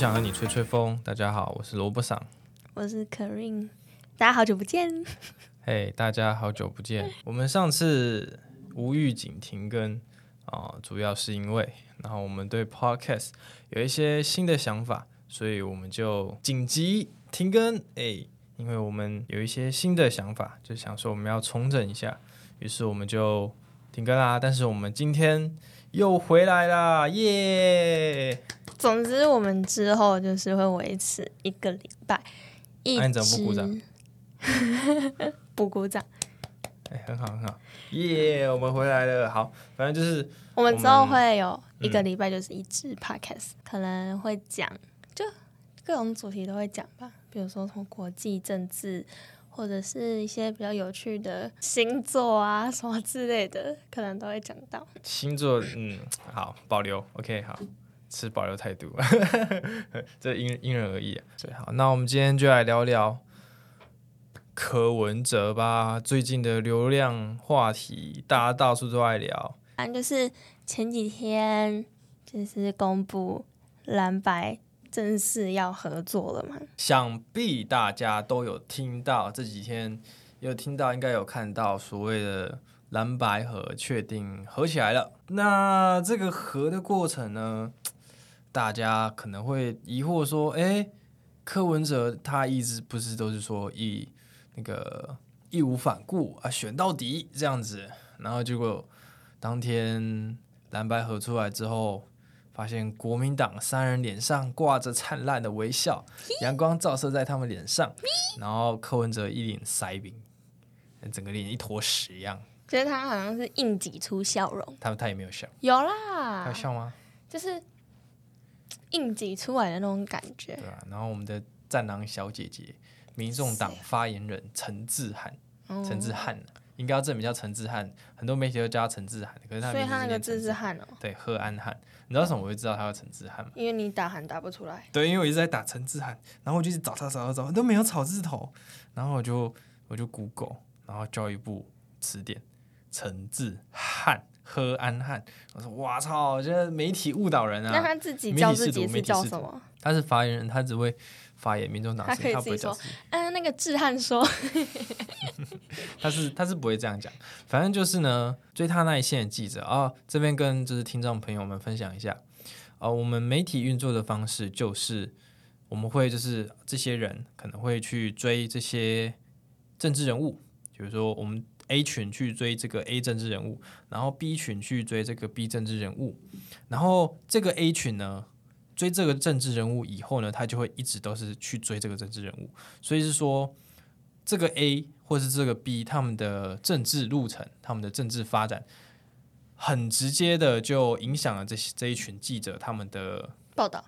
想和你吹吹风。大家好，我是萝卜桑，我是 Karin，大家好久不见。嘿，hey, 大家好久不见。我们上次无预警停更啊、呃，主要是因为，然后我们对 Podcast 有一些新的想法，所以我们就紧急停更。哎，因为我们有一些新的想法，就想说我们要重整一下，于是我们就停更啦。但是我们今天又回来啦，耶、yeah!！总之，我们之后就是会维持一个礼拜一直。啊、你怎么不鼓掌？不鼓掌。哎，很好，很好，耶、yeah！我们回来了。好，反正就是我们之后会有一个礼拜就是一支 podcast，、嗯、可能会讲就各种主题都会讲吧，比如说从国际政治，或者是一些比较有趣的星座啊什么之类的，可能都会讲到。星座，嗯，好，保留。OK，好。持保留态度，这因因人而异啊。对，好，那我们今天就来聊聊柯文哲吧。最近的流量话题，大家到处都爱聊。反正就是前几天就是公布蓝白正式要合作了嘛。想必大家都有听到，这几天有听到，应该有看到所谓的蓝白合确定合起来了。那这个合的过程呢？大家可能会疑惑说：“哎，柯文哲他一直不是都是说以那个义无反顾啊，选到底这样子。然后结果当天蓝白合出来之后，发现国民党三人脸上挂着灿烂的微笑，阳光照射在他们脸上，然后柯文哲一脸腮饼，整个脸一坨屎一样。觉得他好像是硬挤出笑容。他他也没有笑，有啦，他有笑吗？就是。”硬挤出来的那种感觉，对啊。然后我们的战狼小姐姐，民众党发言人陈志涵，陈志涵应该要证明叫陈志涵，很多媒体都叫他陈志涵，可是他所以他那个字是汉哦，对，贺安汉。你知道什么我就知道他叫陈志涵吗？因为你打喊打不出来。对，因为我一直在打陈志涵，然后我就找他找找找都没有草字头，然后我就我就 Google，然后教育部词典陈智菡。柯安汉，我说哇操，我觉得媒体误导人啊！那他自己叫自己是叫什么？他是发言人，他只会发言，民众党他可以自己说。嗯、呃，那个智汉说，他是他是不会这样讲。反正就是呢，追他那一线的记者啊、哦，这边跟就是听众朋友们分享一下啊、哦，我们媒体运作的方式就是，我们会就是这些人可能会去追这些政治人物，比如说我们。A 群去追这个 A 政治人物，然后 B 群去追这个 B 政治人物，然后这个 A 群呢追这个政治人物以后呢，他就会一直都是去追这个政治人物，所以是说这个 A 或是这个 B 他们的政治路程、他们的政治发展，很直接的就影响了这些这一群记者他们的报道，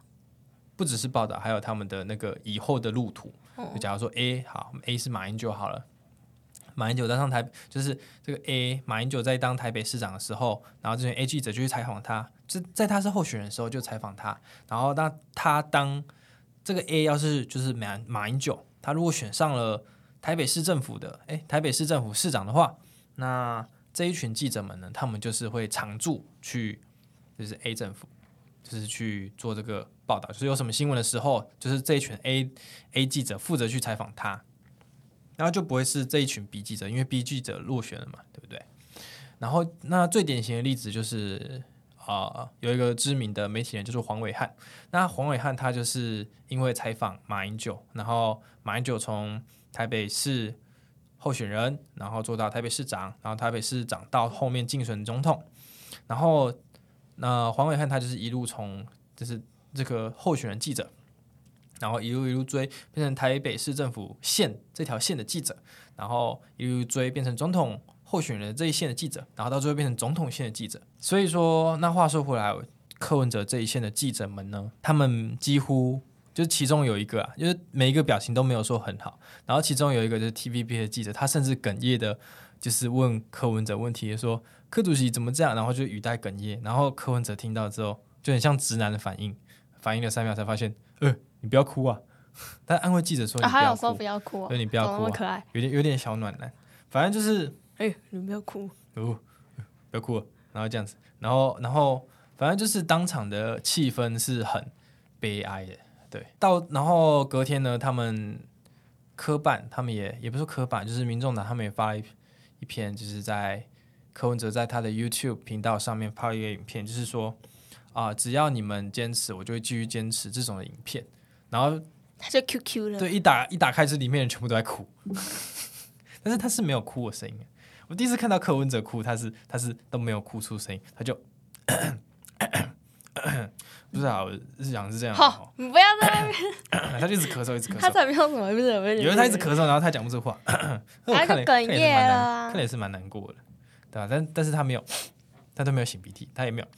不只是报道，还有他们的那个以后的路途。哦、就假如说 A 好，A 是马英九好了。马英九在上台，就是这个 A 马英九在当台北市长的时候，然后这些 A 记者就去采访他，就在他是候选人的时候就采访他，然后当他当这个 A 要是就是马马英九，他如果选上了台北市政府的，诶，台北市政府市长的话，那这一群记者们呢，他们就是会常驻去，就是 A 政府，就是去做这个报道，就是有什么新闻的时候，就是这一群 A A 记者负责去采访他。然后就不会是这一群 B 记者，因为 B 记者落选了嘛，对不对？然后那最典型的例子就是啊、呃，有一个知名的媒体人就是黄伟汉。那黄伟汉他就是因为采访马英九，然后马英九从台北市候选人，然后做到台北市长，然后台北市长到后面竞选总统，然后那黄伟汉他就是一路从就是这个候选人记者。然后一路一路追，变成台北市政府线这条线的记者，然后一路追，变成总统候选人这一线的记者，然后到最后变成总统线的记者。所以说，那话说回来，柯文哲这一线的记者们呢，他们几乎就是其中有一个啊，就是每一个表情都没有说很好。然后其中有一个就是 TVB 的记者，他甚至哽咽的，就是问柯文哲问题，说柯主席怎么这样？然后就语带哽咽。然后柯文哲听到之后，就很像直男的反应，反应了三秒才发现，呃。你不要哭啊！但安慰记者说：“你不要哭。”他有说不要哭，对，你不要哭，那么可爱，有点有点小暖男。反正就是，哎、欸，你不要哭，哦，不要哭了。然后这样子，然后然后反正就是当场的气氛是很悲哀的，对，到然后隔天呢，他们科办他们也也不是科办，就是民众党他们也发了一一篇，就是在柯文哲在他的 YouTube 频道上面发了一个影片，就是说啊、呃，只要你们坚持，我就会继续坚持这种的影片。然后他就 QQ 了，对，一打一打开，这里面人全部都在哭，但是他是没有哭的声音。我第一次看到柯文哲哭，他是他是都没有哭出声音，他就不是啊，我是想是这样。好，你不要在那边，他就一直咳嗽，一直咳 嗽。他才没有什么，不是有为他一直咳嗽，然后他讲不出话，他就哽咽了，看来也是蛮难过的，对吧？但但是他没有，他都没有擤鼻涕，他也没有，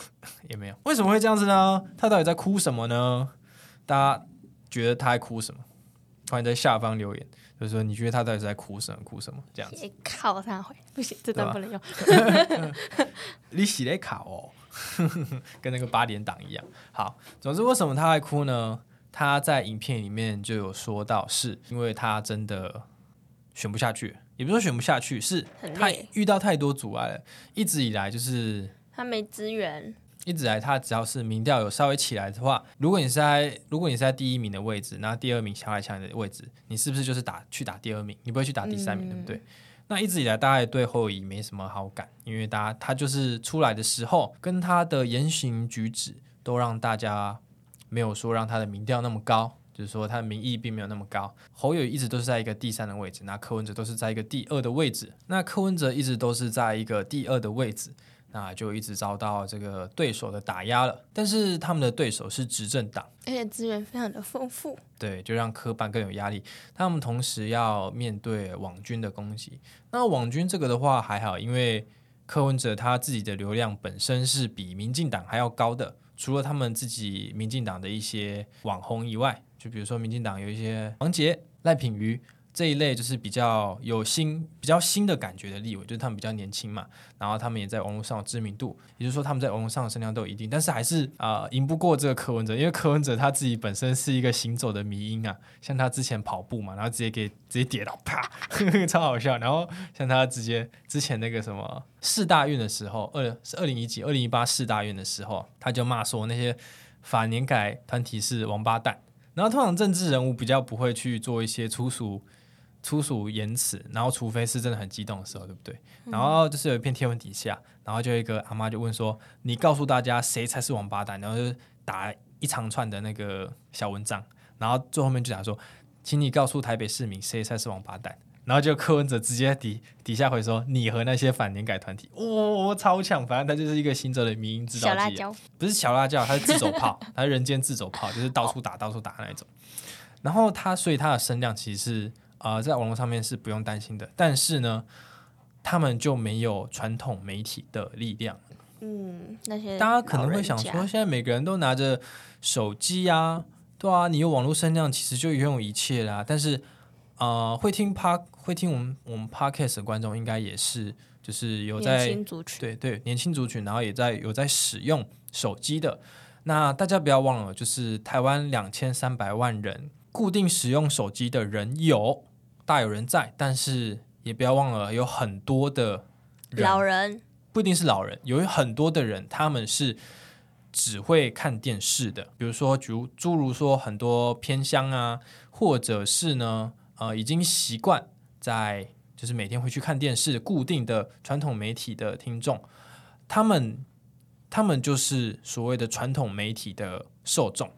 也没有。为什么会这样子呢？他到底在哭什么呢？大家觉得他在哭什么？欢迎在下方留言。就是说，你觉得他到底是在哭什么？哭什么？这样子？靠他回不行，这段不能用。你洗了卡哦，跟那个八点档一样。好，总之为什么他会哭呢？他在影片里面就有说到，是因为他真的选不下去，也不是说选不下去，是他遇到太多阻碍了。一直以来就是他没资源。一直来，他只要是民调有稍微起来的话，如果你是在如果你是在第一名的位置，然后第二名小来抢你的位置，你是不是就是打去打第二名？你不会去打第三名，嗯、对不对？那一直以来，大家也对侯友谊没什么好感，因为大家他就是出来的时候，跟他的言行举止都让大家没有说让他的民调那么高，就是说他的民意并没有那么高。侯友宜一直都是在一个第三的位置，那柯文哲都是在一个第二的位置，那柯文哲一直都是在一个第二的位置。那就一直遭到这个对手的打压了，但是他们的对手是执政党，而且资源非常的丰富，对，就让科办更有压力。他们同时要面对网军的攻击。那网军这个的话还好，因为柯文哲他自己的流量本身是比民进党还要高的，除了他们自己民进党的一些网红以外，就比如说民进党有一些王杰、赖品妤。这一类就是比较有新、比较新的感觉的立委，就是他们比较年轻嘛，然后他们也在网络上有知名度，也就是说他们在网络上的声量都有一定，但是还是啊、赢不过这个柯文哲，因为柯文哲他自己本身是一个行走的迷因啊，像他之前跑步嘛，然后直接给直接跌倒，啪，超好笑，然后像他直接之前那个什么四大运的时候，二是二零一几二零一八四大运的时候，他就骂说那些反年改团体是王八蛋，然后通常政治人物比较不会去做一些粗俗。粗俗言辞，然后除非是真的很激动的时候，对不对？嗯、然后就是有一篇贴文底下，然后就有一个阿妈就问说：“你告诉大家谁才是王八蛋？”然后就打一长串的那个小文章，然后最后面就讲说：“请你告诉台北市民谁才是王八蛋？”然后就柯文哲直接底底下回说：“你和那些反年改团体，哇、哦，超强！反正他就是一个行走的民营制造机，小辣椒不是小辣椒，他是自走炮，他是人间自走炮，就是到处打、到处打那种。然后他，所以他的声量其实是。啊、呃，在网络上面是不用担心的，但是呢，他们就没有传统媒体的力量。嗯，那些大家可能会想说，现在每个人都拿着手机啊，对啊，你有网络声量，其实就拥有一切啦。但是，呃，会听 Pod 会听我们我们 Podcast 的观众，应该也是就是有在对对，年轻族群，然后也在有在使用手机的。那大家不要忘了，就是台湾两千三百万人。固定使用手机的人有大有人在，但是也不要忘了，有很多的人。老人。不一定是老人，有很多的人他们是只会看电视的，比如说，如诸如说很多偏乡啊，或者是呢，呃，已经习惯在就是每天会去看电视，固定的传统媒体的听众，他们他们就是所谓的传统媒体的受众。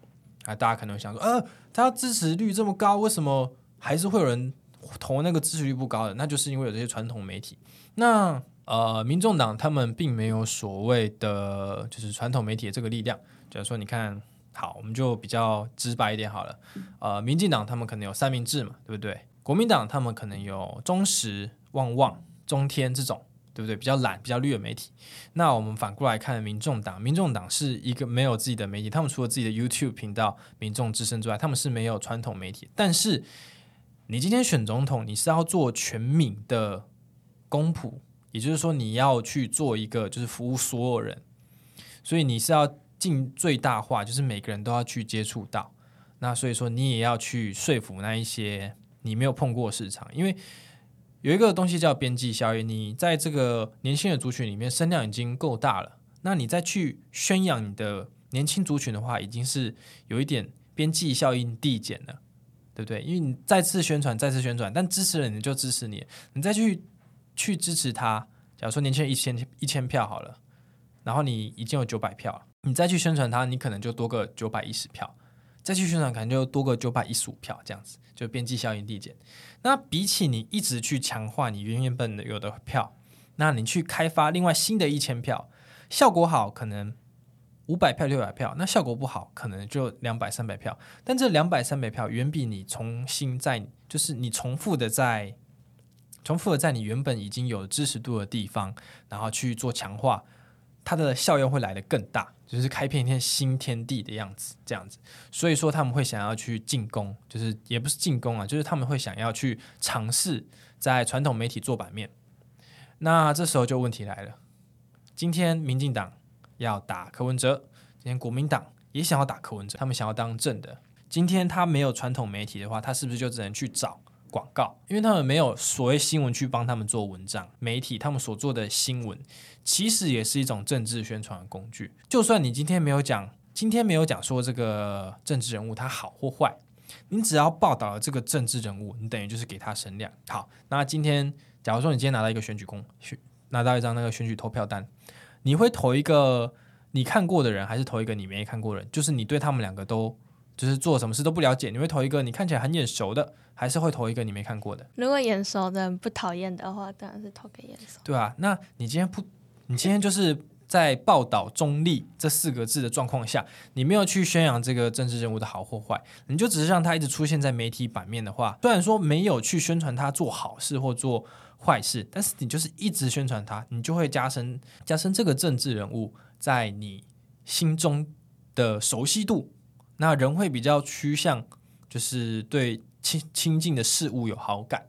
啊，大家可能想说，呃，他支持率这么高，为什么还是会有人投那个支持率不高的？那就是因为有这些传统媒体。那呃，民众党他们并没有所谓的就是传统媒体的这个力量。假如说，你看好，我们就比较直白一点好了。呃，民进党他们可能有三明治嘛，对不对？国民党他们可能有中时、旺旺、中天这种。对不对？比较懒、比较绿的媒体。那我们反过来看，民众党，民众党是一个没有自己的媒体，他们除了自己的 YouTube 频道“民众之声”之外，他们是没有传统媒体。但是，你今天选总统，你是要做全民的公仆，也就是说，你要去做一个就是服务所有人，所以你是要尽最大化，就是每个人都要去接触到。那所以说，你也要去说服那一些你没有碰过市场，因为。有一个东西叫边际效应，你在这个年轻的族群里面声量已经够大了，那你再去宣扬你的年轻族群的话，已经是有一点边际效应递减了，对不对？因为你再次宣传，再次宣传，但支持人你就支持你，你再去去支持他。假如说年轻人一千一千票好了，然后你已经有九百票，你再去宣传他，你可能就多个九百一十票，再去宣传可能就多个九百一十五票，这样子就边际效应递减。那比起你一直去强化你原原本的有的票，那你去开发另外新的一千票，效果好可能五百票六百票，那效果不好可能就两百三百票。但这两百三百票远比你重新在就是你重复的在重复的在你原本已经有支持度的地方，然后去做强化，它的效用会来得更大，就是开辟一片新天地的样子，这样子。所以说他们会想要去进攻，就是也不是进攻啊，就是他们会想要去尝试在传统媒体做版面。那这时候就问题来了，今天民进党要打柯文哲，今天国民党也想要打柯文哲，他们想要当正的。今天他没有传统媒体的话，他是不是就只能去找广告？因为他们没有所谓新闻去帮他们做文章，媒体他们所做的新闻其实也是一种政治宣传的工具。就算你今天没有讲，今天没有讲说这个政治人物他好或坏，你只要报道了这个政治人物，你等于就是给他声量。好，那今天。假如说你今天拿到一个选举公选，拿到一张那个选举投票单，你会投一个你看过的人，还是投一个你没看过的人？就是你对他们两个都就是做什么事都不了解，你会投一个你看起来很眼熟的，还是会投一个你没看过的？如果眼熟的不讨厌的话，当然是投给眼熟。对啊，那你今天不，你今天就是在报道中立这四个字的状况下，你没有去宣扬这个政治人物的好或坏，你就只是让他一直出现在媒体版面的话，虽然说没有去宣传他做好事或做。坏事，但是你就是一直宣传他，你就会加深加深这个政治人物在你心中的熟悉度，那人会比较趋向就是对亲亲近的事物有好感，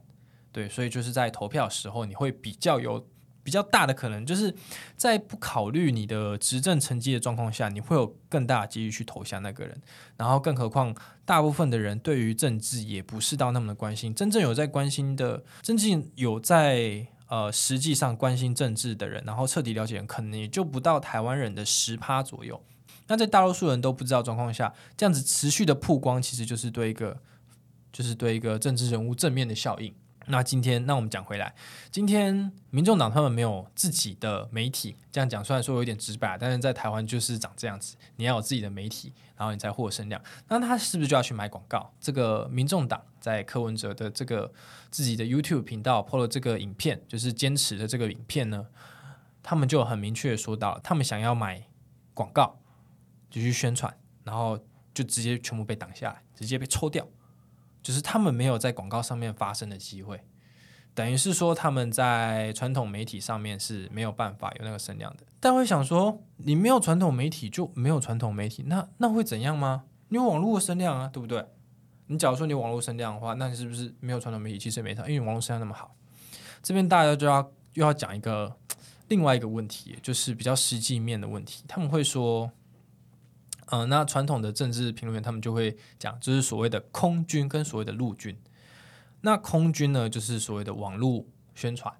对，所以就是在投票时候，你会比较有。比较大的可能就是在不考虑你的执政成绩的状况下，你会有更大的几率去投下那个人。然后，更何况大部分的人对于政治也不是到那么的关心。真正有在关心的，真正有在呃实际上关心政治的人，然后彻底了解，可能也就不到台湾人的十趴左右。那在大多数人都不知道状况下，这样子持续的曝光，其实就是对一个就是对一个政治人物正面的效应。那今天，那我们讲回来，今天民众党他们没有自己的媒体，这样讲虽然说有点直白，但是在台湾就是长这样子，你要有自己的媒体，然后你才获声量。那他是不是就要去买广告？这个民众党在柯文哲的这个自己的 YouTube 频道破了这个影片，就是坚持的这个影片呢，他们就很明确说到，他们想要买广告，就去宣传，然后就直接全部被挡下来，直接被抽掉。就是他们没有在广告上面发声的机会，等于是说他们在传统媒体上面是没有办法有那个声量的。但会想说，你没有传统媒体就没有传统媒体，那那会怎样吗？你有网络声量啊，对不对？你假如说你网络声量的话，那你是不是没有传统媒体其实也没差，因为网络声量那么好。这边大家就要又要讲一个另外一个问题，就是比较实际面的问题。他们会说。嗯，那传统的政治评论员他们就会讲，就是所谓的空军跟所谓的陆军。那空军呢，就是所谓的网络宣传，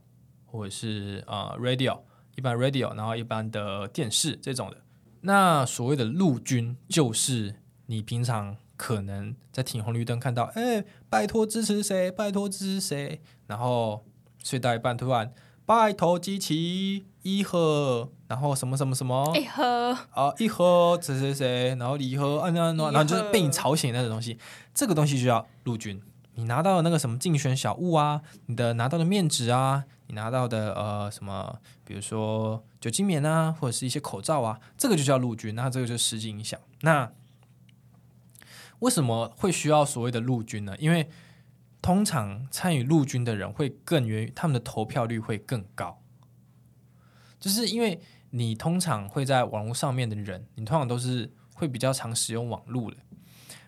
或者是呃 radio，一般 radio，然后一般的电视这种的。那所谓的陆军，就是你平常可能在停红绿灯看到，哎，拜托支持谁，拜托支持谁，然后睡到一半突然。拜托机器一盒，然后什么什么什么一盒啊一盒谁谁谁，然后礼盒啊那那，然后就是被你吵醒那种东西，这个东西就叫陆军。你拿到的那个什么竞选小物啊，你的拿到的面纸啊，你拿到的呃什么，比如说酒精棉啊，或者是一些口罩啊，这个就叫陆军。那这个就是实际影响。那为什么会需要所谓的陆军呢？因为通常参与陆军的人会更愿意，他们的投票率会更高，就是因为你通常会在网络上面的人，你通常都是会比较常使用网络的。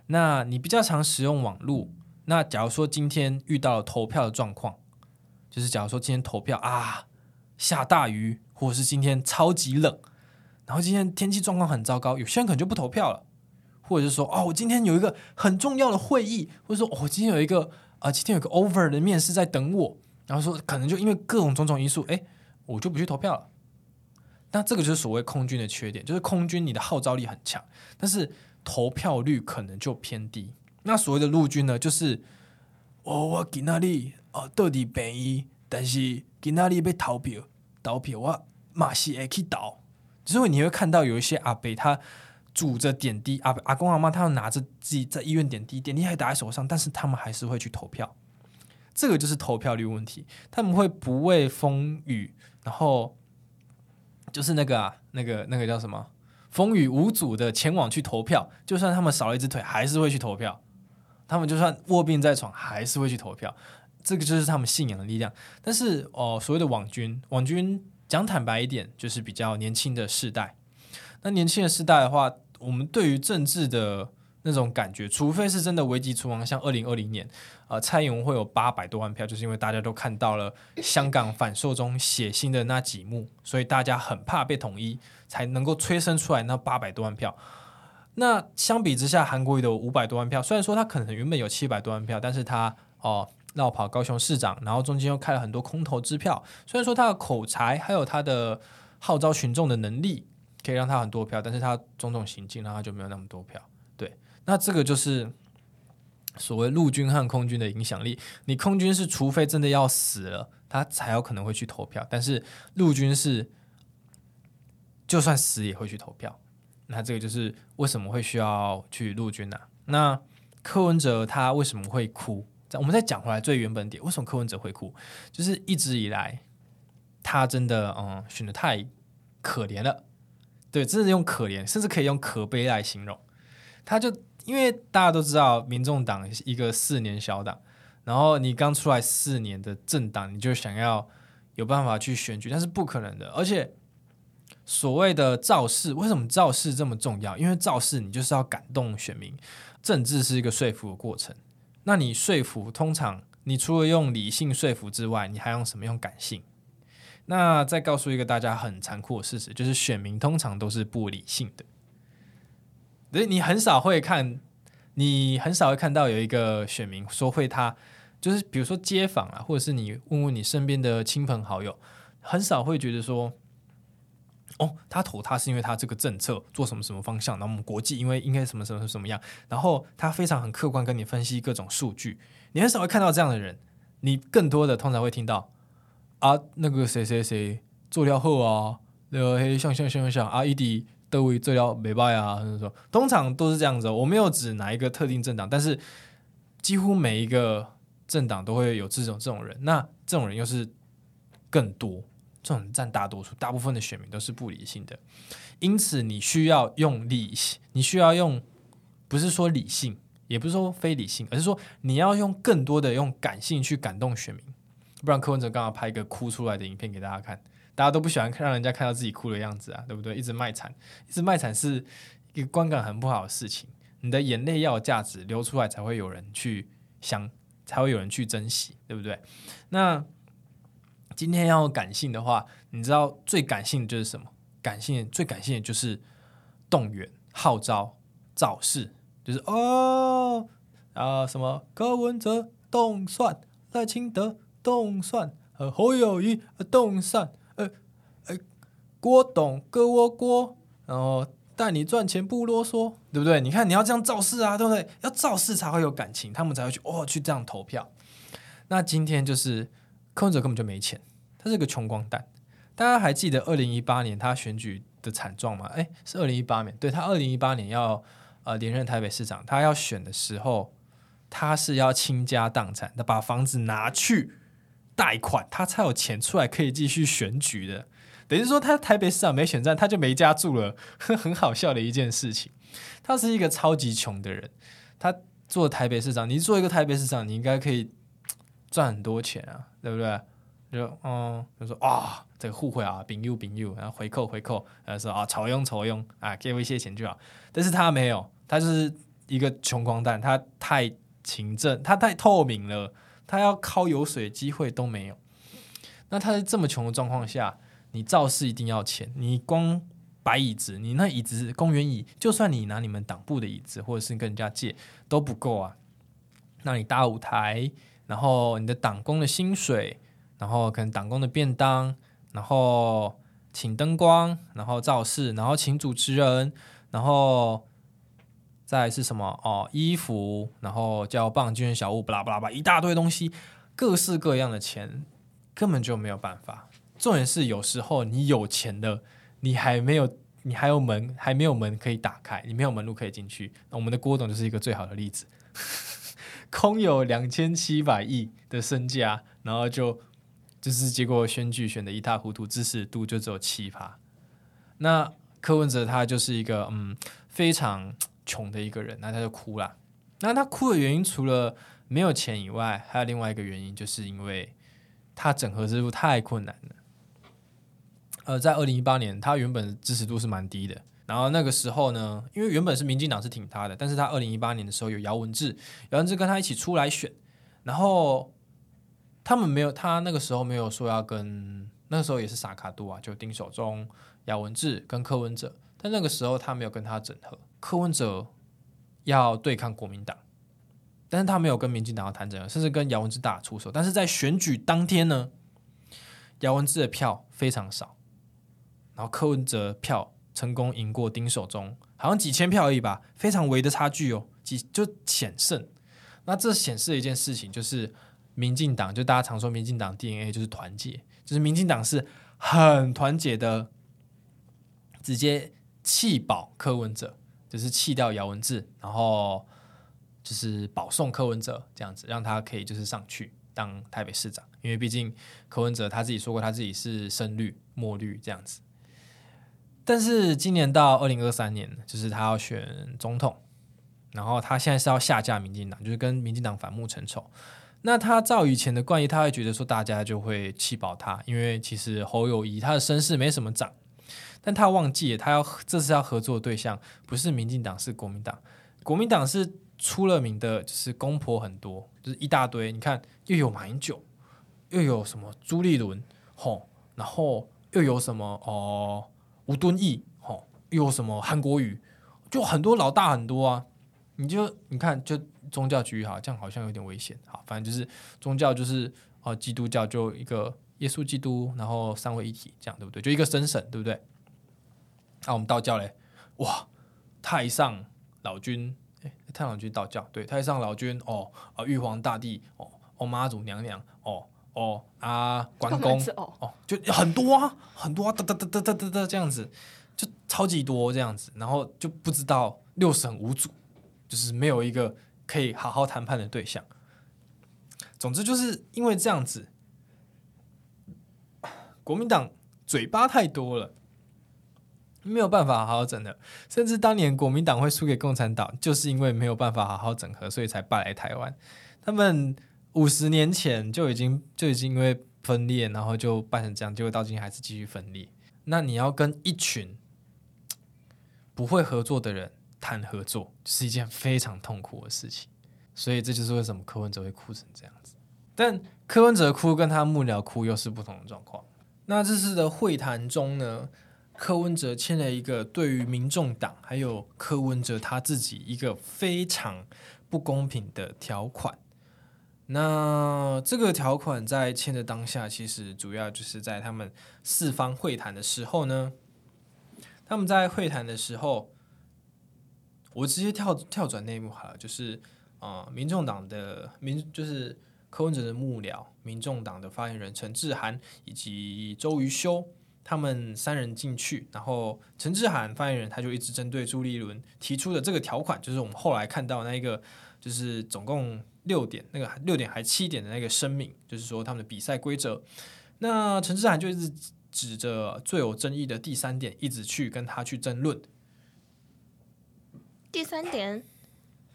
那你比较常使用网络，那假如说今天遇到了投票的状况，就是假如说今天投票啊下大雨，或者是今天超级冷，然后今天天气状况很糟糕，有些人可能就不投票了，或者是说哦，我今天有一个很重要的会议，或者说我今天有一个。啊，今天有个 over 的面试在等我，然后说可能就因为各种种种因素，哎，我就不去投票了。那这个就是所谓空军的缺点，就是空军你的号召力很强，但是投票率可能就偏低。那所谓的陆军呢，就是哦，我给那里哦，到底便宜，但是给那里被投票，投票我马西也去投。所以你会看到有一些阿北他拄着点滴，阿阿公阿妈他要拿着自己在医院点滴，点滴还打在手上，但是他们还是会去投票。这个就是投票率问题，他们会不畏风雨，然后就是那个啊，那个那个叫什么？风雨无阻的前往去投票，就算他们少了一只腿，还是会去投票。他们就算卧病在床，还是会去投票。这个就是他们信仰的力量。但是哦，所谓的网军，网军讲坦白一点，就是比较年轻的世代。那年轻的世代的话，我们对于政治的那种感觉，除非是真的危急存亡，像二零二零年，呃，蔡英文会有八百多万票，就是因为大家都看到了香港反送中血腥的那几幕，所以大家很怕被统一。才能够催生出来那八百多万票。那相比之下，韩国瑜的五百多万票，虽然说他可能原本有七百多万票，但是他哦绕跑高雄市长，然后中间又开了很多空头支票。虽然说他的口才还有他的号召群众的能力可以让他很多票，但是他种种行径让他就没有那么多票。对，那这个就是所谓陆军和空军的影响力。你空军是除非真的要死了，他才有可能会去投票，但是陆军是。就算死也会去投票，那这个就是为什么会需要去陆军呢、那柯文哲他为什么会哭？我们再讲回来最原本点，为什么柯文哲会哭？就是一直以来他真的嗯选的太可怜了，对，真的用可怜，甚至可以用可悲来形容。他就因为大家都知道，民众党一个四年小党，然后你刚出来四年的政党，你就想要有办法去选举，但是不可能的，而且。所谓的造势，为什么造势这么重要？因为造势你就是要感动选民，政治是一个说服的过程。那你说服，通常你除了用理性说服之外，你还用什么？用感性。那再告诉一个大家很残酷的事实，就是选民通常都是不理性的。所以你很少会看，你很少会看到有一个选民说会他，就是比如说街访啊，或者是你问问你身边的亲朋好友，很少会觉得说。哦，他投他是因为他这个政策做什么什么方向，然后我们国际因为应该什么什么什么样，然后他非常很客观跟你分析各种数据，你很少会看到这样的人，你更多的通常会听到啊那个谁谁谁做掉后啊，那个嘿像像像像啊一迪都会做料没败啊，什么说通常都是这样子，我没有指哪一个特定政党，但是几乎每一个政党都会有这种这种人，那这种人又是更多。这种占大多数，大部分的选民都是不理性的，因此你需要用理性，你需要用，不是说理性，也不是说非理性，而是说你要用更多的用感性去感动选民，不然柯文哲刚好拍一个哭出来的影片给大家看，大家都不喜欢看让人家看到自己哭的样子啊，对不对？一直卖惨，一直卖惨是一个观感很不好的事情，你的眼泪要有价值，流出来才会有人去想，才会有人去珍惜，对不对？那。今天要感性的话，你知道最感性的就是什么？感性最感性的就是动员、号召、造势，就是哦啊什么柯文哲动算，赖清德动算，和侯友宜动算，呃呃郭董哥窝郭，然后带你赚钱不啰嗦，对不对？你看你要这样造势啊，对不对？要造势才会有感情，他们才会去哦去这样投票。那今天就是。柯文哲根本就没钱，他是个穷光蛋。大家还记得二零一八年他选举的惨状吗？诶，是二零一八年，对，他二零一八年要呃连任台北市长，他要选的时候，他是要倾家荡产，他把房子拿去贷款，他才有钱出来可以继续选举的。等于说他台北市长没选上，他就没家住了，很好笑的一件事情。他是一个超级穷的人，他做台北市长，你做一个台北市长，你应该可以。赚很多钱啊，对不对？就嗯，就说啊，这个互惠啊，朋友朋友，然后回扣回扣，然后说啊，酬庸酬庸啊，给我一些钱就好。但是他没有，他就是一个穷光蛋，他太勤政，他太透明了，他要靠油水机会都没有。那他在这么穷的状况下，你造势一定要钱，你光摆椅子，你那椅子公园椅，就算你拿你们党部的椅子，或者是跟人家借都不够啊。那你搭舞台。然后你的党工的薪水，然后可能党工的便当，然后请灯光，然后造势，然后请主持人，然后再是什么哦，衣服，然后叫棒、金元小物，巴拉巴拉巴，一大堆东西，各式各样的钱，根本就没有办法。重点是有时候你有钱的，你还没有，你还有门，还没有门可以打开，你没有门路可以进去。我们的郭董就是一个最好的例子，空有两千七百亿的身价，然后就就是结果选举选的一塌糊涂，支持度就只有七趴。那柯文哲他就是一个嗯非常。穷的一个人，那他就哭了。那他哭的原因除了没有钱以外，还有另外一个原因，就是因为他整合之路太困难了。呃，在二零一八年，他原本支持度是蛮低的。然后那个时候呢，因为原本是民进党是挺他的，但是他二零一八年的时候有姚文智，姚文智跟他一起出来选，然后他们没有，他那个时候没有说要跟，那个时候也是萨卡度啊，就丁守中、姚文智跟柯文哲，但那个时候他没有跟他整合。柯文哲要对抗国民党，但是他没有跟民进党要谈整合，甚至跟姚文智大打出手。但是在选举当天呢，姚文智的票非常少，然后柯文哲票成功赢过丁守中，好像几千票而已吧，非常微的差距哦，几就险胜。那这显示了一件事情，就是民进党就大家常说民进党 DNA 就是团结，就是民进党是很团结的，直接弃保柯文哲。就是弃掉姚文智，然后就是保送柯文哲这样子，让他可以就是上去当台北市长。因为毕竟柯文哲他自己说过，他自己是深绿墨绿这样子。但是今年到二零二三年，就是他要选总统，然后他现在是要下架民进党，就是跟民进党反目成仇。那他照以前的惯例，他会觉得说大家就会弃保他，因为其实侯友宜他的声势没什么涨。但他忘记了，他要这次要合作的对象不是民进党，是国民党。国民党是出了名的，就是公婆很多，就是一大堆。你看，又有马英九，又有什么朱立伦，吼，然后又有什么哦吴敦义，吼，又有什么韩国瑜，就很多老大很多啊。你就你看，就宗教局哈，这样好像有点危险。好，反正就是宗教就是哦，基督教就一个耶稣基督，然后三位一体，这样对不对？就一个神神，对不对？那、啊、我们道教嘞，哇，太上老君，哎，太上老君道教，对，太上老君，哦，啊，玉皇大帝，哦，哦，妈祖娘娘，哦，哦，啊，关公，哦，哦，就很多啊，很多啊，哒哒哒哒哒哒哒这样子，就超级多这样子，然后就不知道六神无主，就是没有一个可以好好谈判的对象。总之就是因为这样子，国民党嘴巴太多了。没有办法好好整合，甚至当年国民党会输给共产党，就是因为没有办法好好整合，所以才败来台湾。他们五十年前就已经就已经因为分裂，然后就办成这样，结果到今天还是继续分裂。那你要跟一群 不会合作的人谈合作，是一件非常痛苦的事情。所以这就是为什么柯文哲会哭成这样子。但柯文哲哭跟他幕僚哭又是不同的状况。那这次的会谈中呢，柯文哲签了一个对于民众党还有柯文哲他自己一个非常不公平的条款。那这个条款在签的当下，其实主要就是在他们四方会谈的时候呢，他们在会谈的时候，我直接跳跳转内幕好了，就是啊、呃，民众党的民就是柯文哲的幕僚，民众党的发言人陈志涵以及周瑜修。他们三人进去，然后陈志涵发言人他就一直针对朱立伦提出的这个条款，就是我们后来看到那一个，就是总共六点，那个六点还七点的那个声明，就是说他们的比赛规则。那陈志涵就一直指着最有争议的第三点，一直去跟他去争论。第三点，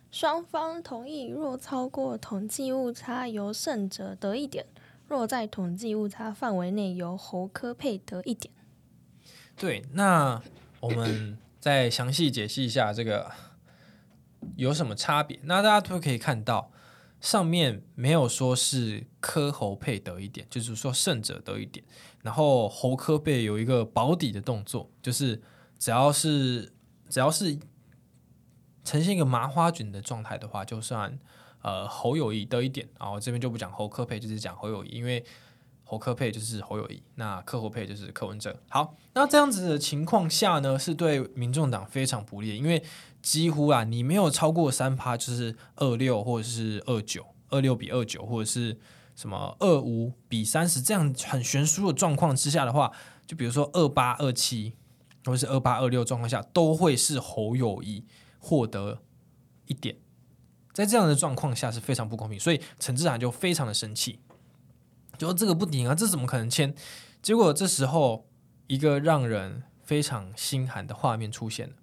双方同意若超过统计误差，由胜者得一点。若在统计误差范围内，由侯柯配得一点。对，那我们再详细解析一下这个有什么差别。那大家都可以看到，上面没有说是科侯配得一点，就是说胜者得一点。然后侯柯配有一个保底的动作，就是只要是只要是呈现一个麻花卷的状态的话，就算。呃，侯友谊得一点，然后这边就不讲侯科配，就是讲侯友谊，因为侯科配就是侯友谊，那柯侯配就是柯文哲。好，那这样子的情况下呢，是对民众党非常不利，因为几乎啊，你没有超过三趴，就是二六或者是二九，二六比二九，或者是什么二五比三十这样很悬殊的状况之下的话，就比如说二八二七，或者是二八二六状况下，都会是侯友谊获得一点。在这样的状况下是非常不公平，所以陈志涵就非常的生气，就这个不顶啊，这怎么可能签？结果这时候一个让人非常心寒的画面出现了，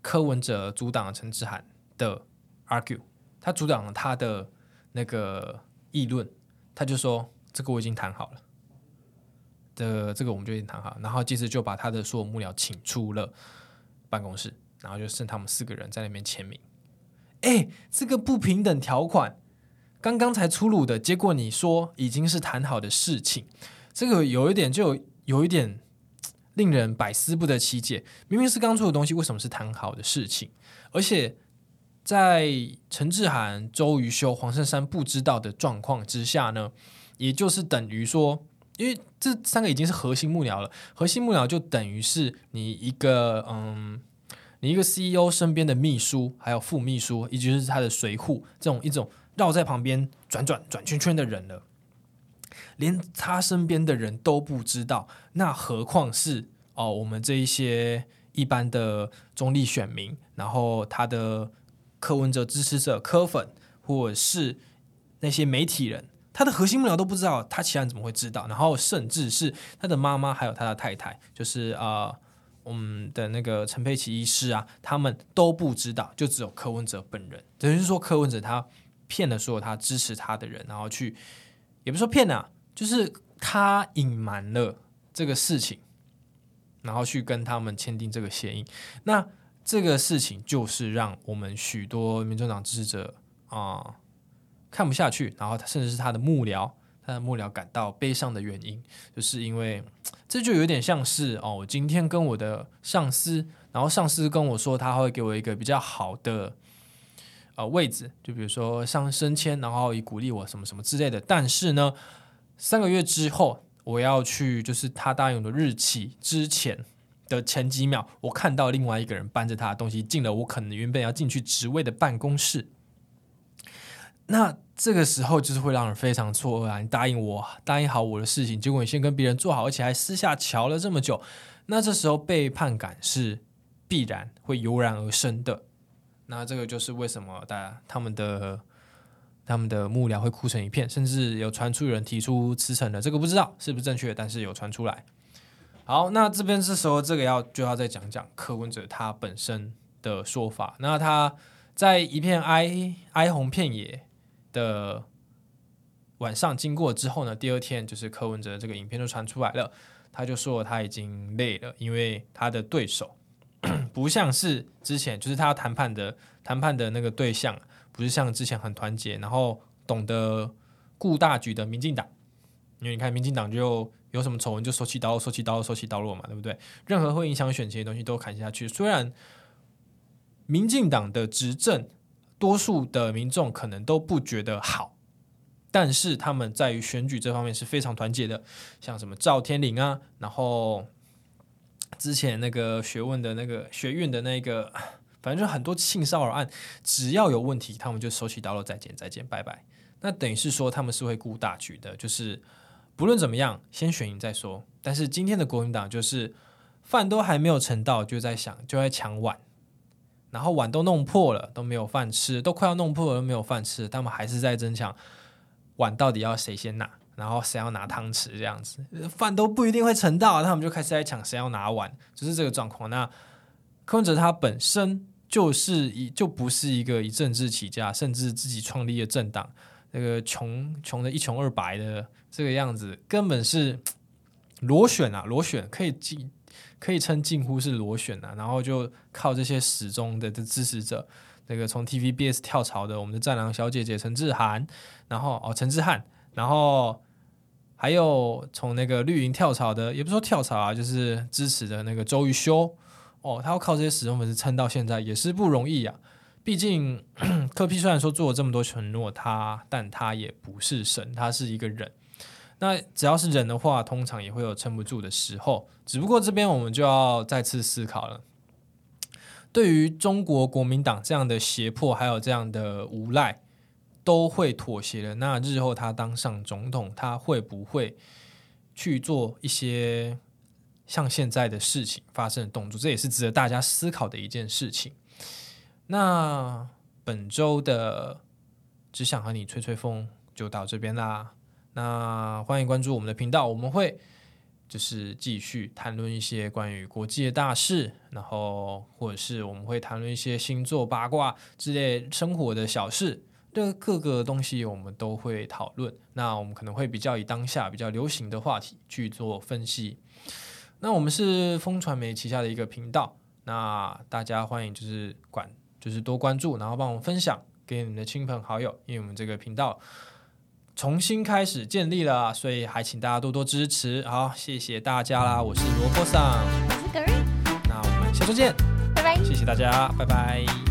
柯文哲阻挡了陈志涵的 argue，他阻挡了他的那个议论，他就说这个我已经谈好了，的这个我们就已经谈好，然后接着就把他的所有幕僚请出了办公室，然后就剩他们四个人在那边签名。哎，这个不平等条款刚刚才出炉的结果，你说已经是谈好的事情，这个有一点就有一点令人百思不得其解。明明是刚出的东西，为什么是谈好的事情？而且在陈志涵、周瑜修、黄圣山不知道的状况之下呢，也就是等于说，因为这三个已经是核心幕僚了，核心幕僚就等于是你一个嗯。你一个 CEO 身边的秘书，还有副秘书，以及是他的随扈，这种一种绕在旁边转转转圈圈的人了，连他身边的人都不知道，那何况是哦我们这一些一般的中立选民，然后他的柯文哲支持者、柯粉，或者是那些媒体人，他的核心幕僚都不知道，他其他人怎么会知道？然后甚至是他的妈妈，还有他的太太，就是啊。我们的那个陈佩琪医师啊，他们都不知道，就只有柯文哲本人。等于是说，柯文哲他骗了所有他支持他的人，然后去，也不是说骗啊，就是他隐瞒了这个事情，然后去跟他们签订这个协议。那这个事情就是让我们许多民众党支持者啊、看不下去，然后甚至是他的幕僚。他的幕僚感到悲伤的原因，就是因为这就有点像是哦，我今天跟我的上司，然后上司跟我说他会给我一个比较好的呃位置，就比如说上升迁，然后以鼓励我什么什么之类的。但是呢，三个月之后我要去，就是他答应的日期之前的前几秒，我看到另外一个人搬着他的东西进了我可能原本要进去职位的办公室，那。这个时候就是会让人非常错愕啊！你答应我，答应好我的事情，结果你先跟别人做好，而且还私下瞧了这么久，那这时候背叛感是必然会油然而生的。那这个就是为什么大家他们的他们的幕僚会哭成一片，甚至有传出有人提出辞呈的，这个不知道是不是正确，但是有传出来。好，那这边这时候这个要就要再讲讲柯文哲他本身的说法。那他在一片哀哀鸿遍野的晚上经过之后呢，第二天就是柯文哲这个影片就传出来了，他就说他已经累了，因为他的对手 不像是之前，就是他谈判的谈判的那个对象，不是像之前很团结，然后懂得顾大局的民进党，因为你看民进党就有什么丑闻就收起刀落，收起刀落，收起刀落嘛，对不对？任何会影响选情的东西都砍下去。虽然民进党的执政。多数的民众可能都不觉得好，但是他们在于选举这方面是非常团结的，像什么赵天麟啊，然后之前那个学问的那个学运的那个，反正就很多性骚扰案，只要有问题，他们就收起刀落，再见再见，拜拜。那等于是说他们是会顾大局的，就是不论怎么样，先选赢再说。但是今天的国民党就是饭都还没有盛到，就在想就在抢碗。然后碗都弄破了，都没有饭吃，都快要弄破了，都没有饭吃，他们还是在争抢碗到底要谁先拿，然后谁要拿汤匙这样子，饭都不一定会盛到，他们就开始在抢谁要拿碗，就是这个状况。那柯文哲他本身就是一就不是一个以政治起家，甚至自己创立的政党，那个穷穷的一穷二白的这个样子，根本是 螺旋啊，螺旋可以进。可以称近乎是螺旋啊，然后就靠这些死忠的支持者，那个从 TVBS 跳槽的我们的战狼小姐姐陈志涵，然后哦陈志汉，然后还有从那个绿营跳槽的，也不说跳槽啊，就是支持的那个周瑜修，哦，他要靠这些死忠粉丝撑到现在也是不容易啊。毕竟 柯 P 虽然说做了这么多承诺，他但他也不是神，他是一个人。那只要是人的话，通常也会有撑不住的时候。只不过这边我们就要再次思考了。对于中国国民党这样的胁迫，还有这样的无赖，都会妥协的。那日后他当上总统，他会不会去做一些像现在的事情发生的动作？这也是值得大家思考的一件事情。那本周的只想和你吹吹风就到这边啦。那欢迎关注我们的频道，我们会。就是继续谈论一些关于国际的大事，然后或者是我们会谈论一些星座八卦之类生活的小事，这各个东西我们都会讨论。那我们可能会比较以当下比较流行的话题去做分析。那我们是风传媒旗下的一个频道，那大家欢迎就是管就是多关注，然后帮我们分享给你们的亲朋好友，因为我们这个频道。重新开始建立了，所以还请大家多多支持。好，谢谢大家啦！我是萝卜桑，我是那我们下周见，拜拜，谢谢大家，拜拜。